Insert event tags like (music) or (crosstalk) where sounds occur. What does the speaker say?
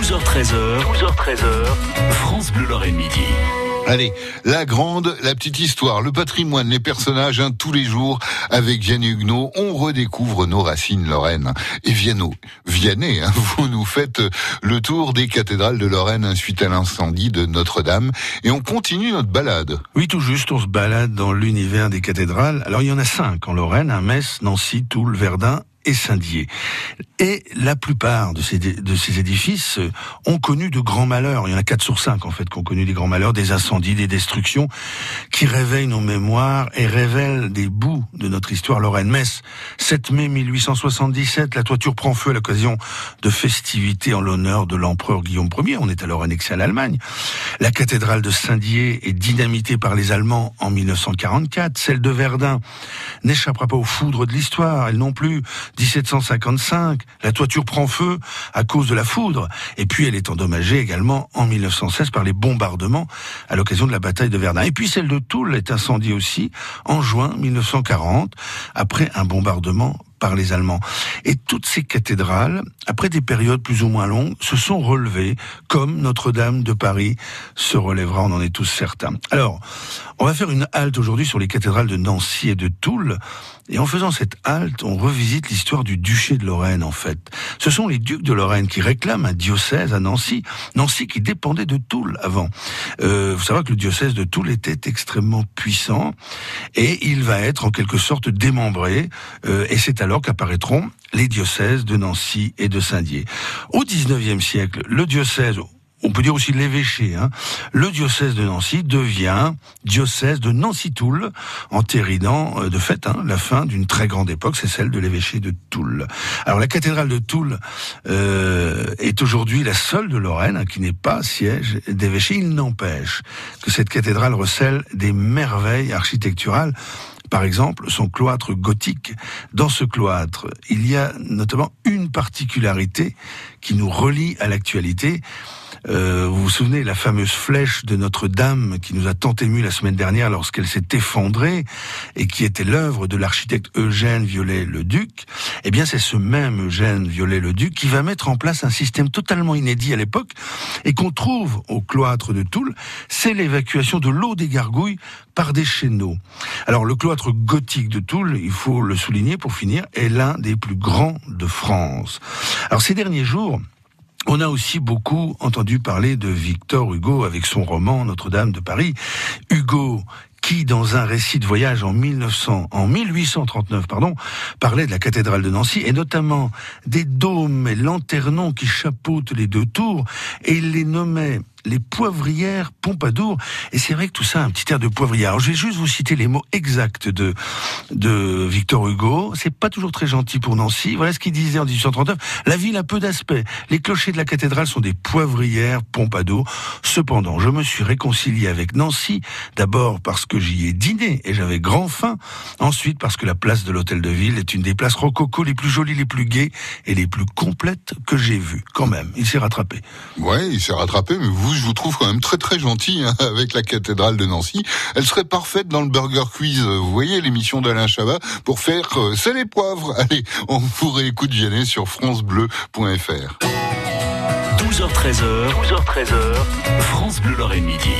12h13h, 12h13h, France Bleu Lorraine Midi. Allez, la grande, la petite histoire, le patrimoine, les personnages, hein, tous les jours, avec Vianney Huguenot, on redécouvre nos racines lorraines. Et Viano, Vianney, hein, (laughs) vous nous faites le tour des cathédrales de Lorraine hein, suite à l'incendie de Notre-Dame, et on continue notre balade. Oui, tout juste, on se balade dans l'univers des cathédrales. Alors, il y en a cinq en Lorraine, à Metz, Nancy, Toul, Verdun et Saint-Dié. Et la plupart de ces, de ces édifices euh, ont connu de grands malheurs. Il y en a 4 sur 5 en fait qui ont connu des grands malheurs, des incendies, des destructions, qui réveillent nos mémoires et révèlent des bouts de notre histoire lorraine-Metz. 7 mai 1877, la toiture prend feu à l'occasion de festivités en l'honneur de l'empereur Guillaume Ier. On est alors annexé à l'Allemagne. La cathédrale de Saint-Dié est dynamitée par les Allemands en 1944. Celle de Verdun n'échappera pas aux foudres de l'histoire, elle non plus. 1755, la toiture prend feu à cause de la foudre, et puis elle est endommagée également en 1916 par les bombardements à l'occasion de la bataille de Verdun. Et puis celle de Toul est incendiée aussi en juin 1940, après un bombardement par les Allemands. Et toutes ces cathédrales, après des périodes plus ou moins longues, se sont relevées, comme Notre-Dame de Paris se relèvera, on en est tous certains. Alors, on va faire une halte aujourd'hui sur les cathédrales de Nancy et de Toul. Et en faisant cette halte, on revisite l'histoire du duché de Lorraine, en fait. Ce sont les ducs de Lorraine qui réclament un diocèse à Nancy. Nancy qui dépendait de Toul avant. Euh, vous savez que le diocèse de Toul était extrêmement puissant et il va être en quelque sorte démembré. Euh, et c'est alors qu'apparaîtront les diocèses de Nancy et de Saint-Dié. Au XIXe siècle, le diocèse on peut dire aussi l'évêché. Hein. Le diocèse de Nancy devient diocèse de Nancy-Toul, entérinant euh, de fait hein, la fin d'une très grande époque, c'est celle de l'évêché de Toul. Alors la cathédrale de Toul euh, est aujourd'hui la seule de Lorraine hein, qui n'est pas siège d'évêché. Il n'empêche que cette cathédrale recèle des merveilles architecturales par exemple, son cloître gothique. Dans ce cloître, il y a notamment une particularité qui nous relie à l'actualité. Euh, vous vous souvenez la fameuse flèche de Notre-Dame qui nous a tant ému la semaine dernière lorsqu'elle s'est effondrée et qui était l'œuvre de l'architecte Eugène Viollet-le-Duc Eh bien, c'est ce même Eugène Viollet-le-Duc qui va mettre en place un système totalement inédit à l'époque et qu'on trouve au cloître de Toul. C'est l'évacuation de l'eau des gargouilles par des chéneaux. Alors, le cloître gothique de Toul, il faut le souligner pour finir, est l'un des plus grands de France. Alors, ces derniers jours, on a aussi beaucoup entendu parler de Victor Hugo avec son roman Notre-Dame de Paris. Hugo qui, dans un récit de voyage en 1900, en 1839, pardon, parlait de la cathédrale de Nancy et notamment des dômes et lanternons qui chapeautent les deux tours et il les nommait les poivrières Pompadour. Et c'est vrai que tout ça a un petit air de poivrière. Alors, je vais juste vous citer les mots exacts de, de Victor Hugo. C'est pas toujours très gentil pour Nancy. Voilà ce qu'il disait en 1839. La ville a peu d'aspect. Les clochers de la cathédrale sont des poivrières Pompadour. Cependant, je me suis réconcilié avec Nancy. D'abord parce que j'y ai dîné et j'avais grand faim. Ensuite parce que la place de l'hôtel de ville est une des places rococo les plus jolies, les plus gaies et les plus complètes que j'ai vues. Quand même, il s'est rattrapé. Ouais, il s'est rattrapé, mais je vous trouve quand même très très gentil hein, (laughs) avec la cathédrale de Nancy. Elle serait parfaite dans le Burger Quiz. Vous voyez l'émission d'Alain Chabat pour faire euh, c'est les poivres. (laughs) Allez, on vous réécoute Vianney sur francebleu.fr. 12h13h, 12h13h, France Bleu Midi.